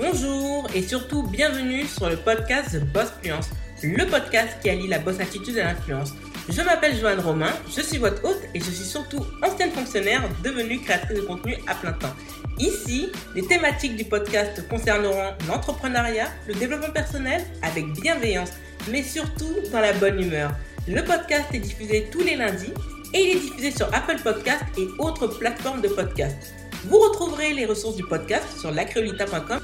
Bonjour et surtout bienvenue sur le podcast The Boss Fluence, le podcast qui allie la boss attitude et l'influence. Je m'appelle Joanne Romain, je suis votre hôte et je suis surtout ancienne fonctionnaire devenue créatrice de contenu à plein temps. Ici, les thématiques du podcast concerneront l'entrepreneuriat, le développement personnel avec bienveillance, mais surtout dans la bonne humeur. Le podcast est diffusé tous les lundis et il est diffusé sur Apple Podcast et autres plateformes de podcast. Vous retrouverez les ressources du podcast sur lacreolita.com.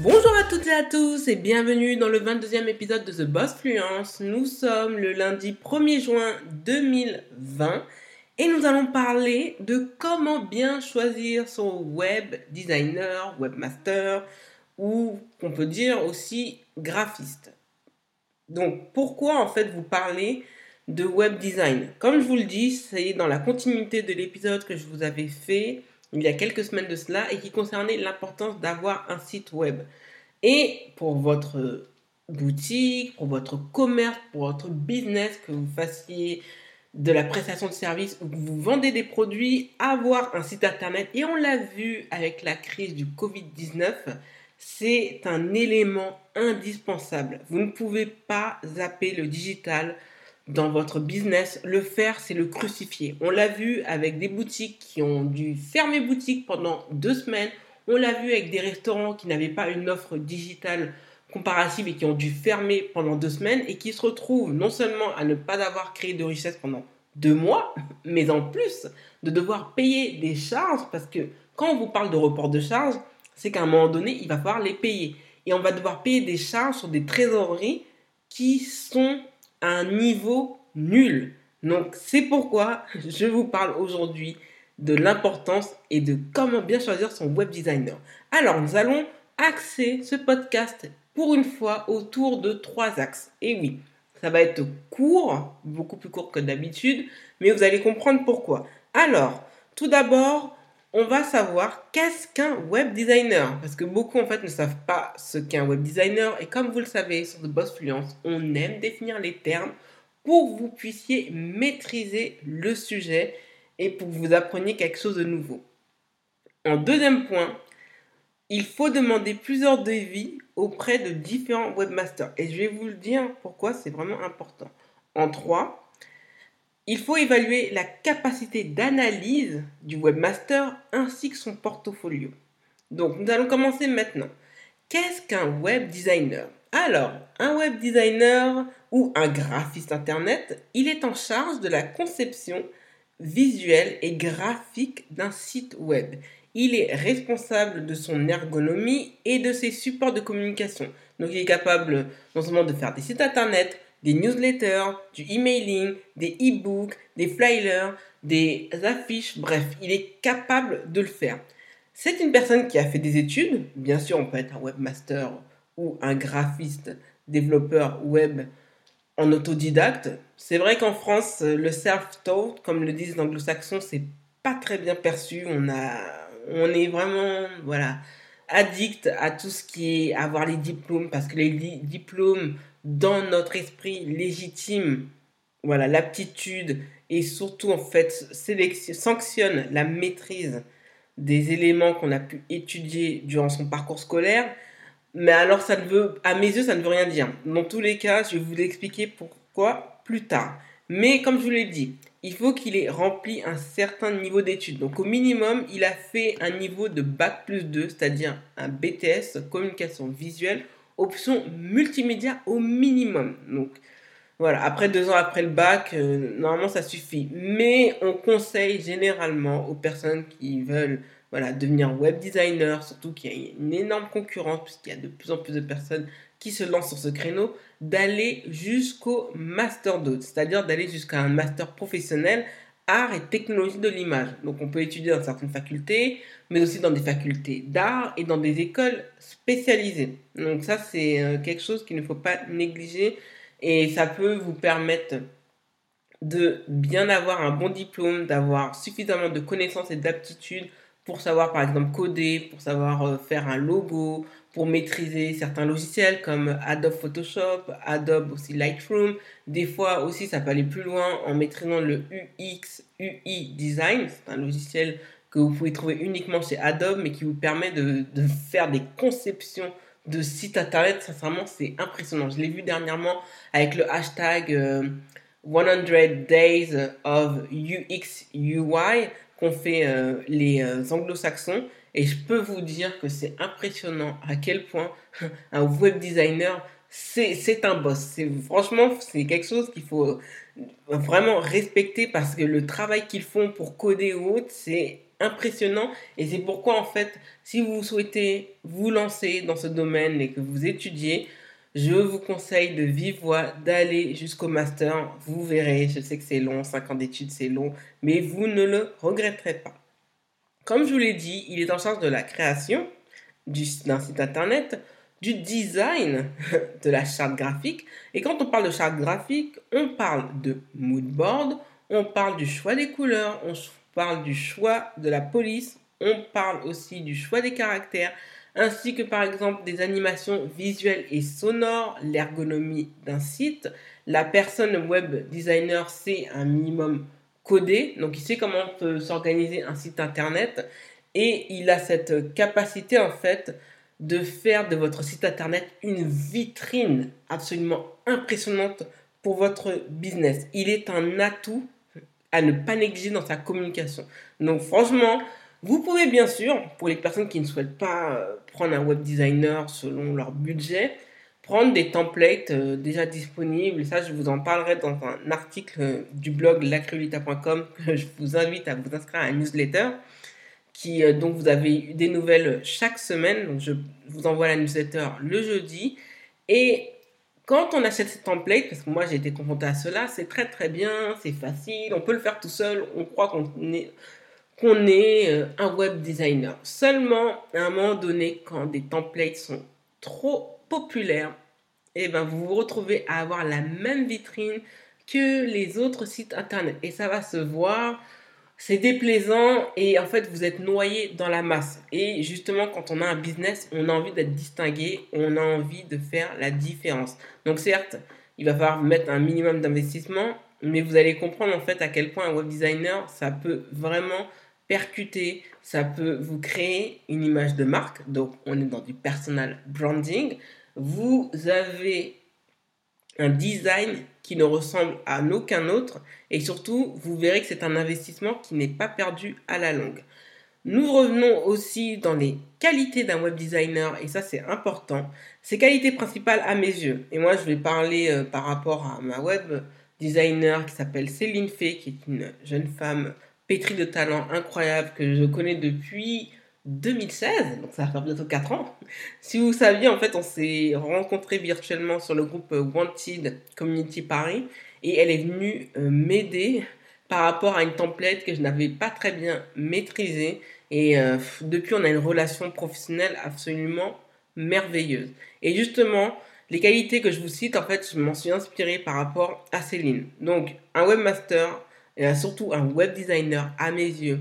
Bonjour à toutes et à tous et bienvenue dans le 22e épisode de The Boss Fluence. Nous sommes le lundi 1er juin 2020 et nous allons parler de comment bien choisir son web designer, webmaster ou qu'on peut dire aussi graphiste. Donc pourquoi en fait vous parlez de web design? Comme je vous le dis, c'est dans la continuité de l'épisode que je vous avais fait il y a quelques semaines de cela et qui concernait l'importance d'avoir un site web. Et pour votre boutique, pour votre commerce, pour votre business, que vous fassiez de la prestation de services ou que vous vendez des produits, avoir un site internet, et on l'a vu avec la crise du Covid-19, c'est un élément indispensable. Vous ne pouvez pas zapper le digital dans votre business. Le faire, c'est le crucifier. On l'a vu avec des boutiques qui ont dû fermer boutique pendant deux semaines. On l'a vu avec des restaurants qui n'avaient pas une offre digitale comparative et qui ont dû fermer pendant deux semaines et qui se retrouvent non seulement à ne pas avoir créé de richesse pendant deux mois, mais en plus de devoir payer des charges parce que quand on vous parle de report de charges, c'est qu'à un moment donné, il va falloir les payer. Et on va devoir payer des charges sur des trésoreries qui sont un niveau nul. Donc c'est pourquoi je vous parle aujourd'hui de l'importance et de comment bien choisir son web designer. Alors nous allons axer ce podcast pour une fois autour de trois axes. Et oui, ça va être court, beaucoup plus court que d'habitude, mais vous allez comprendre pourquoi. Alors, tout d'abord, on va savoir qu'est-ce qu'un web designer. Parce que beaucoup en fait ne savent pas ce qu'est un web designer. Et comme vous le savez sur The Boss Fluence, on aime définir les termes pour que vous puissiez maîtriser le sujet et pour que vous appreniez quelque chose de nouveau. En deuxième point, il faut demander plusieurs devis auprès de différents webmasters. Et je vais vous le dire pourquoi c'est vraiment important. En trois, il faut évaluer la capacité d'analyse du webmaster ainsi que son portfolio. Donc, nous allons commencer maintenant. Qu'est-ce qu'un web designer? Alors, un web designer ou un graphiste internet, il est en charge de la conception visuelle et graphique d'un site web. Il est responsable de son ergonomie et de ses supports de communication. Donc, il est capable non seulement de faire des sites internet, des newsletters, du emailing, des e-books, des flyers, des affiches, bref, il est capable de le faire. C'est une personne qui a fait des études, bien sûr on peut être un webmaster ou un graphiste, développeur web en autodidacte. C'est vrai qu'en France, le self-taught, comme le disent les anglo-saxons, c'est pas très bien perçu. On, a, on est vraiment voilà, addict à tout ce qui est avoir les diplômes, parce que les diplômes dans notre esprit légitime. Voilà l'aptitude et surtout en fait sanctionne la maîtrise des éléments qu'on a pu étudier durant son parcours scolaire. Mais alors ça ne veut à mes yeux ça ne veut rien dire. Dans tous les cas je vais vous expliquer pourquoi plus tard. Mais comme je vous l'ai dit il faut qu'il ait rempli un certain niveau d'études. Donc au minimum, il a fait un niveau de Bac plus 2, c'est-à-dire un BTS communication visuelle option multimédia au minimum. Donc voilà, après deux ans après le bac, euh, normalement ça suffit. Mais on conseille généralement aux personnes qui veulent voilà, devenir web designer, surtout qu'il y a une énorme concurrence, puisqu'il y a de plus en plus de personnes qui se lancent sur ce créneau, d'aller jusqu'au master 2, c'est-à-dire d'aller jusqu'à un master professionnel art et technologie de l'image. Donc on peut étudier dans certaines facultés, mais aussi dans des facultés d'art et dans des écoles spécialisées. Donc ça c'est euh, quelque chose qu'il ne faut pas négliger et ça peut vous permettre de bien avoir un bon diplôme, d'avoir suffisamment de connaissances et d'aptitudes pour savoir par exemple coder, pour savoir euh, faire un logo, pour maîtriser certains logiciels comme Adobe Photoshop, Adobe aussi Lightroom. Des fois aussi, ça peut aller plus loin en maîtrisant le UX, UI Design. C'est un logiciel que vous pouvez trouver uniquement chez Adobe, mais qui vous permet de, faire des conceptions de sites internet. Sincèrement, c'est impressionnant. Je l'ai vu dernièrement avec le hashtag 100 euh, Days of UX UI qu'ont fait euh, les euh, anglo-saxons. Et je peux vous dire que c'est impressionnant à quel point un web designer, c'est un boss. Franchement, c'est quelque chose qu'il faut vraiment respecter parce que le travail qu'ils font pour coder ou autre, c'est impressionnant. Et c'est pourquoi, en fait, si vous souhaitez vous lancer dans ce domaine et que vous étudiez, je vous conseille de vive voix d'aller jusqu'au master. Vous verrez, je sais que c'est long, 5 ans d'études, c'est long, mais vous ne le regretterez pas. Comme je vous l'ai dit, il est en charge de la création d'un site internet, du design de la charte graphique. Et quand on parle de charte graphique, on parle de mood board, on parle du choix des couleurs, on parle du choix de la police, on parle aussi du choix des caractères, ainsi que par exemple des animations visuelles et sonores, l'ergonomie d'un site. La personne web designer sait un minimum coder, donc il sait comment peut s'organiser un site internet et il a cette capacité en fait de faire de votre site internet une vitrine absolument impressionnante pour votre business. Il est un atout à ne pas négliger dans sa communication. Donc franchement, vous pouvez bien sûr, pour les personnes qui ne souhaitent pas euh, prendre un web designer selon leur budget, prendre des templates euh, déjà disponibles. Ça, je vous en parlerai dans un article euh, du blog lacrulita.com que je vous invite à vous inscrire à un newsletter. Qui, donc, vous avez des nouvelles chaque semaine. Donc, je vous envoie la newsletter le jeudi. Et quand on achète ces templates, parce que moi j'ai été confronté à cela, c'est très très bien, c'est facile, on peut le faire tout seul, on croit qu'on est, qu'on est euh, un web designer. Seulement, à un moment donné, quand des templates sont trop populaires, et eh ben, vous vous retrouvez à avoir la même vitrine que les autres sites internet. Et ça va se voir c'est déplaisant et en fait vous êtes noyé dans la masse. Et justement quand on a un business, on a envie d'être distingué, on a envie de faire la différence. Donc certes, il va falloir mettre un minimum d'investissement, mais vous allez comprendre en fait à quel point un web designer, ça peut vraiment percuter, ça peut vous créer une image de marque. Donc on est dans du personal branding. Vous avez un design qui ne ressemble à aucun autre et surtout vous verrez que c'est un investissement qui n'est pas perdu à la longue. Nous revenons aussi dans les qualités d'un web designer et ça c'est important. Ses qualités principales à mes yeux. Et moi je vais parler euh, par rapport à ma web designer qui s'appelle Céline Fay qui est une jeune femme pétrie de talent incroyable que je connais depuis 2016, donc ça va faire bientôt 4 ans. Si vous saviez, en fait, on s'est rencontrés virtuellement sur le groupe Wanted Community Paris et elle est venue euh, m'aider par rapport à une template que je n'avais pas très bien maîtrisée. Et euh, depuis, on a une relation professionnelle absolument merveilleuse. Et justement, les qualités que je vous cite, en fait, je m'en suis inspiré par rapport à Céline. Donc, un webmaster, et surtout un web designer à mes yeux,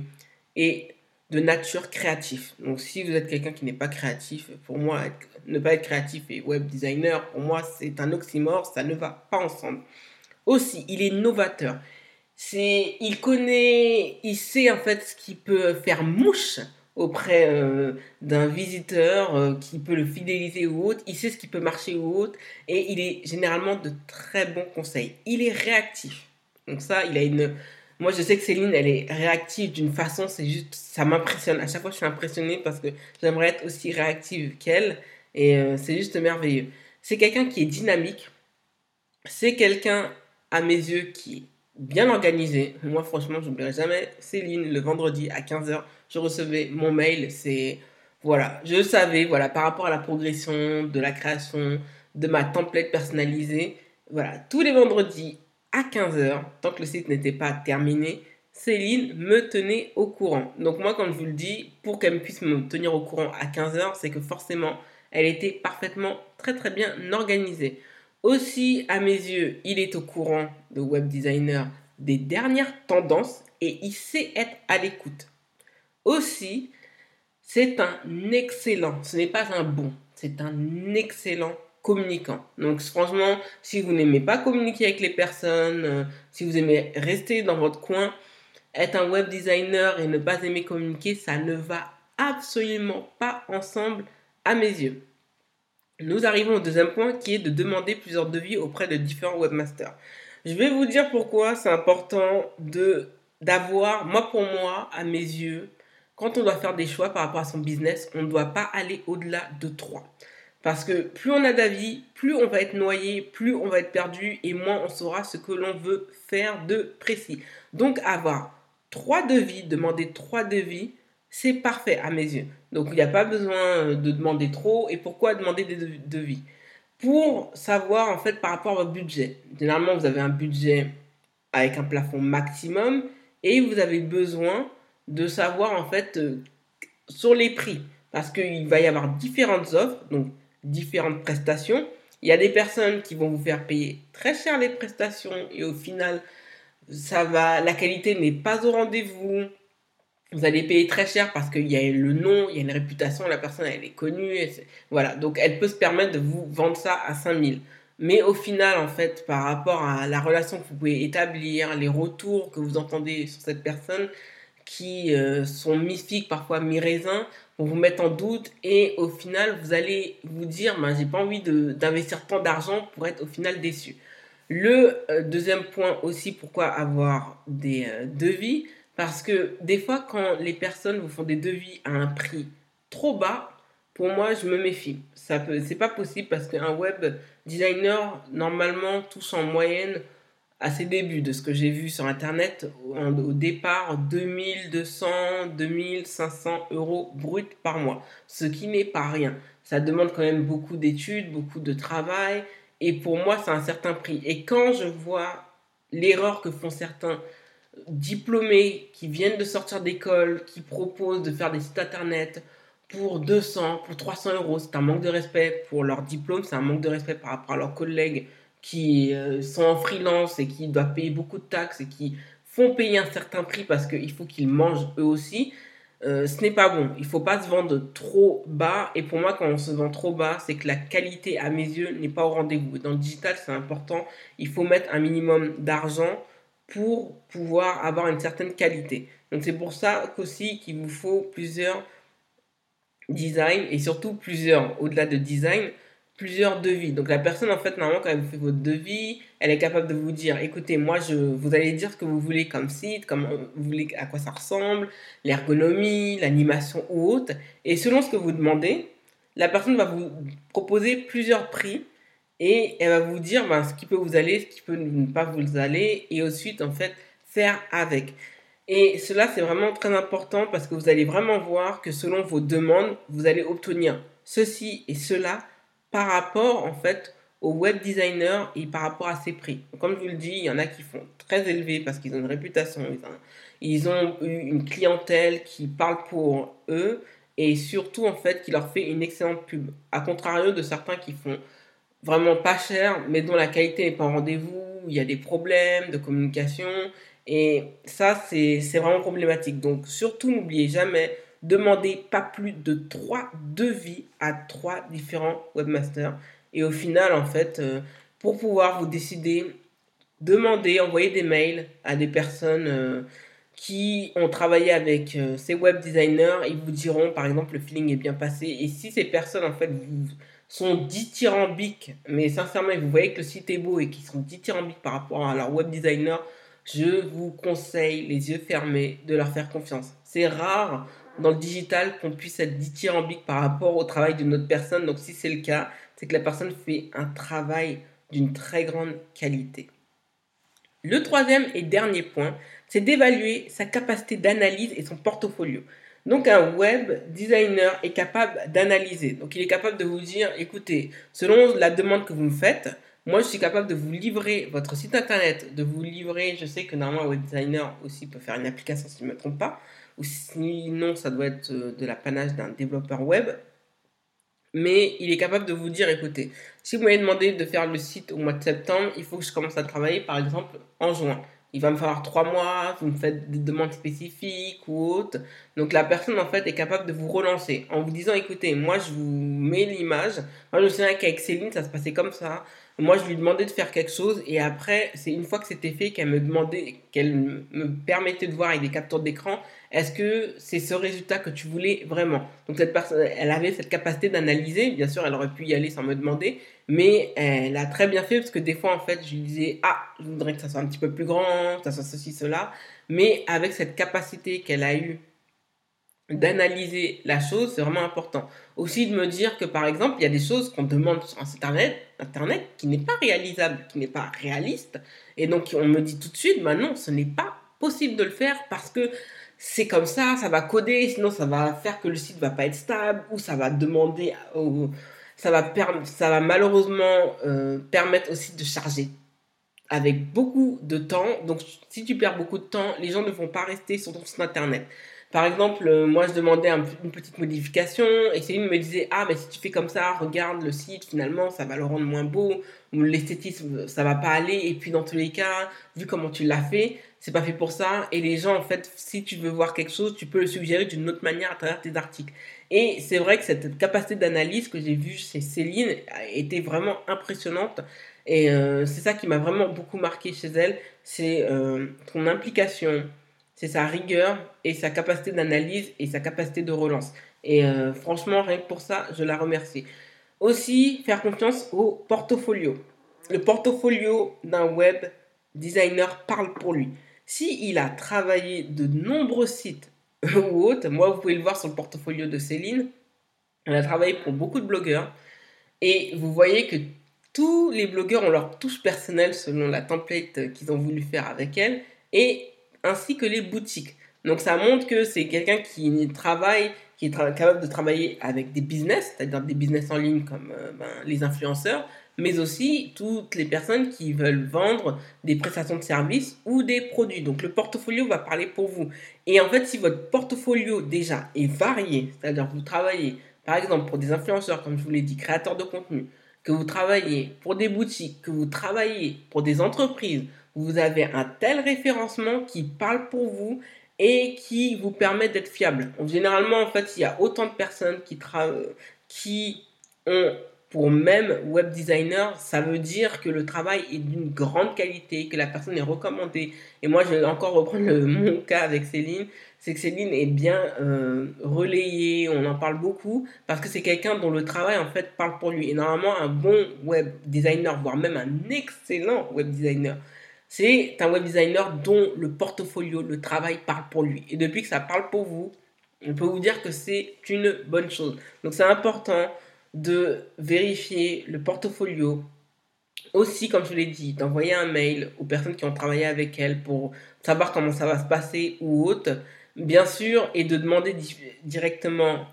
et de nature créatif. Donc si vous êtes quelqu'un qui n'est pas créatif, pour moi, ne pas être créatif et web designer, pour moi, c'est un oxymore, ça ne va pas ensemble. Aussi, il est novateur. C'est, il connaît, il sait en fait ce qui peut faire mouche auprès euh, d'un visiteur euh, qui peut le fidéliser ou autre. Il sait ce qui peut marcher ou autre. Et il est généralement de très bons conseils. Il est réactif. Donc ça, il a une, moi, je sais que Céline, elle est réactive d'une façon, c'est juste, ça m'impressionne. À chaque fois, je suis impressionnée parce que j'aimerais être aussi réactive qu'elle. Et euh, c'est juste merveilleux. C'est quelqu'un qui est dynamique. C'est quelqu'un, à mes yeux, qui est bien organisé. Moi, franchement, je n'oublierai jamais Céline, le vendredi à 15h, je recevais mon mail. C'est, voilà, je savais, voilà, par rapport à la progression de la création de ma template personnalisée. Voilà, tous les vendredis à 15h, tant que le site n'était pas terminé, Céline me tenait au courant. Donc moi, quand je vous le dis, pour qu'elle puisse me tenir au courant à 15h, c'est que forcément, elle était parfaitement très très bien organisée. Aussi, à mes yeux, il est au courant de web designer des dernières tendances et il sait être à l'écoute. Aussi, c'est un excellent, ce n'est pas un bon, c'est un excellent communicant. Donc franchement, si vous n'aimez pas communiquer avec les personnes, euh, si vous aimez rester dans votre coin, être un web designer et ne pas aimer communiquer, ça ne va absolument pas ensemble à mes yeux. Nous arrivons au deuxième point qui est de demander plusieurs devis auprès de différents webmasters. Je vais vous dire pourquoi c'est important de d'avoir, moi pour moi, à mes yeux, quand on doit faire des choix par rapport à son business, on ne doit pas aller au-delà de trois. Parce que plus on a d'avis, plus on va être noyé, plus on va être perdu et moins on saura ce que l'on veut faire de précis. Donc avoir trois devis, demander trois devis, c'est parfait à mes yeux. Donc il n'y a pas besoin de demander trop. Et pourquoi demander des devis? Pour savoir en fait par rapport à votre budget. Généralement, vous avez un budget avec un plafond maximum et vous avez besoin de savoir en fait euh, sur les prix. Parce qu'il va y avoir différentes offres, différentes prestations. Il y a des personnes qui vont vous faire payer très cher les prestations et au final, ça va, la qualité n'est pas au rendez-vous. Vous allez payer très cher parce qu'il y a le nom, il y a une réputation, la personne elle est connue. voilà, donc elle peut se permettre de vous vendre ça à 5000. Mais au final, en fait, par rapport à la relation que vous pouvez établir, les retours que vous entendez sur cette personne, qui euh, sont mystiques, parfois mi-raisins, vous mettre en doute et au final, vous allez vous dire, ben, j'ai pas envie d'investir tant d'argent pour être au final déçu. Le euh, deuxième point aussi, pourquoi avoir des euh, devis? Parce que des fois, quand les personnes vous font des devis à un prix trop bas, pour moi, je me méfie. Ça peut, c'est pas possible parce qu'un web designer normalement touche en moyenne à ses débuts, de ce que j'ai vu sur internet, au départ 2200, 2500 euros brut par mois, ce qui n'est pas rien. Ça demande quand même beaucoup d'études, beaucoup de travail, et pour moi, c'est un certain prix. Et quand je vois l'erreur que font certains diplômés qui viennent de sortir d'école, qui proposent de faire des sites internet pour 200, pour 300 euros, c'est un manque de respect pour leur diplôme, c'est un manque de respect par rapport à leurs collègues qui euh, sont en freelance et qui doivent payer beaucoup de taxes et qui font payer un certain prix parce qu'il faut qu'ils mangent eux aussi. Euh, ce n'est pas bon. Il faut pas se vendre trop bas. Et pour moi, quand on se vend trop bas, c'est que la qualité, à mes yeux, n'est pas au rendez-vous. Dans le digital, c'est important. Il faut mettre un minimum d'argent pour pouvoir avoir une certaine qualité. Donc c'est pour ça qu'aussi qu'il vous faut plusieurs designs et surtout plusieurs, au-delà de design, plusieurs devis. Donc la personne, en fait, normalement, quand elle vous fait votre devis, elle est capable de vous dire, écoutez, moi, je, vous allez dire ce que vous voulez comme site, comme vous voulez, à quoi ça ressemble, l'ergonomie, l'animation ou autre. Et selon ce que vous demandez, la personne va vous proposer plusieurs prix et elle va vous dire ben, ce qui peut vous aller, ce qui peut ne pas vous aller et ensuite, en fait, faire avec. Et cela, c'est vraiment très important parce que vous allez vraiment voir que selon vos demandes, vous allez obtenir ceci et cela par rapport en fait au web designer et par rapport à ses prix. Comme je vous le dis, il y en a qui font très élevé parce qu'ils ont une réputation, ils ont, eu une clientèle qui parle pour eux et surtout en fait qui leur fait une excellente pub. À contrario de certains qui font vraiment pas cher mais dont la qualité n'est pas en rendez-vous, il y a des problèmes de communication et ça c'est vraiment problématique. Donc surtout n'oubliez jamais demandez pas plus de trois devis à trois différents webmasters. Et au final, en fait, euh, pour pouvoir vous décider, demandez, envoyez des mails à des personnes euh, qui ont travaillé avec euh, ces web designers. Ils vous diront, par exemple, le feeling est bien passé. Et si ces personnes, en fait, vous, sont dithyrambiques, mais sincèrement, vous voyez que le site est beau et qu'ils sont dithyrambiques par rapport à leur web designer, je vous conseille, les yeux fermés, de leur faire confiance. C'est rare dans le digital qu'on puisse être dithyrambique par rapport au travail d'une autre personne. Donc si c'est le cas, c'est que la personne fait un travail d'une très grande qualité. Le troisième et dernier point, c'est d'évaluer sa capacité d'analyse et son portfolio. Donc un web designer est capable d'analyser. Donc il est capable de vous dire, écoutez, selon la demande que vous me faites, moi je suis capable de vous livrer votre site internet, de vous livrer, je sais que normalement un web designer aussi peut faire une application si je ne me trompe pas, ou sinon ça doit être euh, de l'apanage d'un développeur web. Mais il est capable de vous dire, écoutez, si vous m'avez demandé de faire le site au mois de septembre, il faut que je commence à travailler par exemple en juin. Il va me falloir trois mois, vous me faites des demandes spécifiques ou autres. Donc la personne en fait est capable de vous relancer en vous disant, écoutez, moi je vous mets l'image. Moi je me souviens qu'avec Céline, ça se passait comme ça. Moi, je lui demandais de faire quelque chose et après, c'est une fois que c'était fait qu'elle me demandait, qu'elle me permettait de voir avec des captures d'écran, est-ce que c'est ce résultat que tu voulais vraiment? Donc cette personne, elle avait cette capacité d'analyser. Bien sûr, elle aurait pu y aller sans me demander, mais elle a très bien fait parce que des fois, en fait, je disais ah, je voudrais que ça soit un petit peu plus grand, ça soit ceci, cela. Mais avec cette capacité qu'elle a eue d'analyser la chose, c'est vraiment important. Aussi de me dire que par exemple, il y a des choses qu'on demande sur Internet, Internet qui n'est pas réalisable, qui n'est pas réaliste. Et donc on me dit tout de suite, bah non, ce n'est pas possible de le faire parce que c'est comme ça, ça va coder, sinon ça va faire que le site va pas être stable ou ça va demander, ça, va ça va malheureusement euh, permettre aussi de charger avec beaucoup de temps. Donc si tu perds beaucoup de temps, les gens ne vont pas rester sur ton site internet. Par exemple, euh, moi je demandais une petite modification et Céline me disait Ah, mais si tu fais comme ça, regarde le site, finalement ça va le rendre moins beau, ou l'esthétisme ça va pas aller, et puis dans tous les cas, vu comment tu l'as fait, c'est pas fait pour ça. Et les gens, en fait, si tu veux voir quelque chose, tu peux le suggérer d'une autre manière à travers tes articles. Et c'est vrai que cette capacité d'analyse que j'ai vue chez Céline était vraiment impressionnante. Et euh, c'est ça qui m'a vraiment beaucoup marqué chez elle, c'est euh, son implication, c'est sa rigueur et sa capacité d'analyse et sa capacité de relance. Et euh, franchement, rien que pour ça, je la remercie. Aussi, faire confiance au portfolio. Le portfolio d'un web designer parle pour lui. Si il a travaillé de nombreux sites ou autres, moi vous pouvez le voir sur le portfolio de Céline, elle a travaillé pour beaucoup de blogueurs et vous voyez que tous les blogueurs ont leur touche personnelle selon la template qu'ils ont voulu faire avec elle et ainsi que les boutiques. Donc ça montre que c'est quelqu'un qui travaille, qui est capable de travailler avec des business, c'est-à-dire des business en ligne comme euh, ben, les influenceurs, mais aussi toutes les personnes qui veulent vendre des prestations de services ou des produits. Donc le portfolio va parler pour vous. Et en fait, si votre portfolio déjà est varié, c'est-à-dire que vous travaillez par exemple pour des influenceurs, comme je vous l'ai dit, créateurs de contenu, que vous travaillez pour des boutiques, que vous travaillez pour des entreprises, vous avez un tel référencement qui parle pour vous et qui vous permet d'être fiable. généralement, en fait, il y a autant de personnes qui, ont pour même web designer, ça veut dire que le travail est d'une grande qualité, que la personne est recommandée. Et moi, je vais encore reprendre le, mon cas avec Céline. C'est que Céline est bien euh, relayée, on en parle beaucoup, parce que c'est quelqu'un dont le travail, en fait, parle pour lui. Et normalement, un bon web designer, voire même un excellent web designer, c'est un web designer dont le portfolio, le travail parle pour lui. Et depuis que ça parle pour vous, on peut vous dire que c'est une bonne chose. Donc c'est important de vérifier le portfolio. Aussi, comme je l'ai dit, d'envoyer un mail aux personnes qui ont travaillé avec elle pour savoir comment ça va se passer ou autre. Bien sûr, et de demander directement,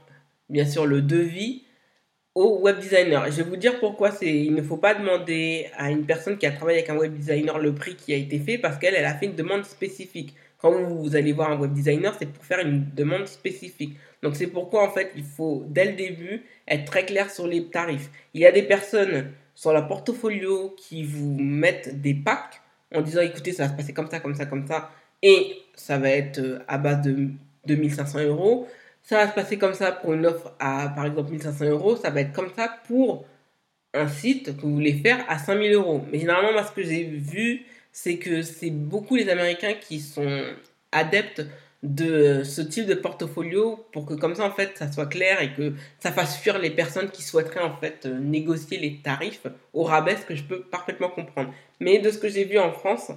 bien sûr, le devis au web designer. Je vais vous dire pourquoi c'est. Il ne faut pas demander à une personne qui a travaillé avec un web designer le prix qui a été fait parce qu'elle elle a fait une demande spécifique. Quand vous allez voir un web designer, c'est pour faire une demande spécifique. Donc c'est pourquoi en fait il faut dès le début être très clair sur les tarifs. Il y a des personnes sur la portfolio qui vous mettent des packs en disant écoutez ça va se passer comme ça, comme ça, comme ça et ça va être euh, à base de 2500 euros ça va se passer comme ça pour une offre à, par exemple, 1500 euros. Ça va être comme ça pour un site que vous voulez faire à 5000 euros. Mais généralement, moi, ce que j'ai vu, c'est que c'est beaucoup les Américains qui sont adeptes de ce type de portfolio pour que comme ça en fait ça soit clair et que ça fasse fuir les personnes qui souhaiteraient en fait négocier les tarifs au rabais ce que je peux parfaitement comprendre mais de ce que j'ai vu en France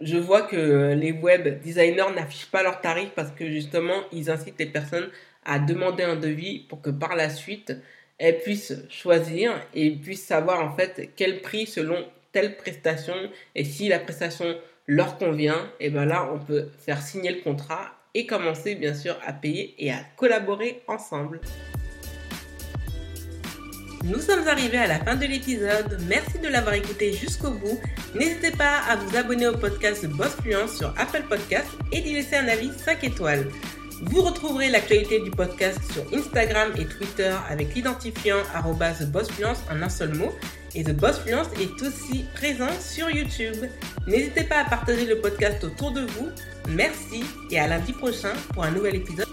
je vois que les web designers n'affichent pas leurs tarifs parce que justement, ils incitent les personnes à demander un devis pour que par la suite, elles puissent choisir et puissent savoir en fait quel prix selon telle prestation et si la prestation leur convient, et bien là, on peut faire signer le contrat et commencer bien sûr à payer et à collaborer ensemble. Nous sommes arrivés à la fin de l'épisode. Merci de l'avoir écouté jusqu'au bout. N'hésitez pas à vous abonner au podcast Boss Fluence sur Apple Podcast et d'y laisser un avis 5 étoiles. Vous retrouverez l'actualité du podcast sur Instagram et Twitter avec l'identifiant @bossfluence en un seul mot. Et The Boss Fluence est aussi présent sur YouTube. N'hésitez pas à partager le podcast autour de vous. Merci et à lundi prochain pour un nouvel épisode.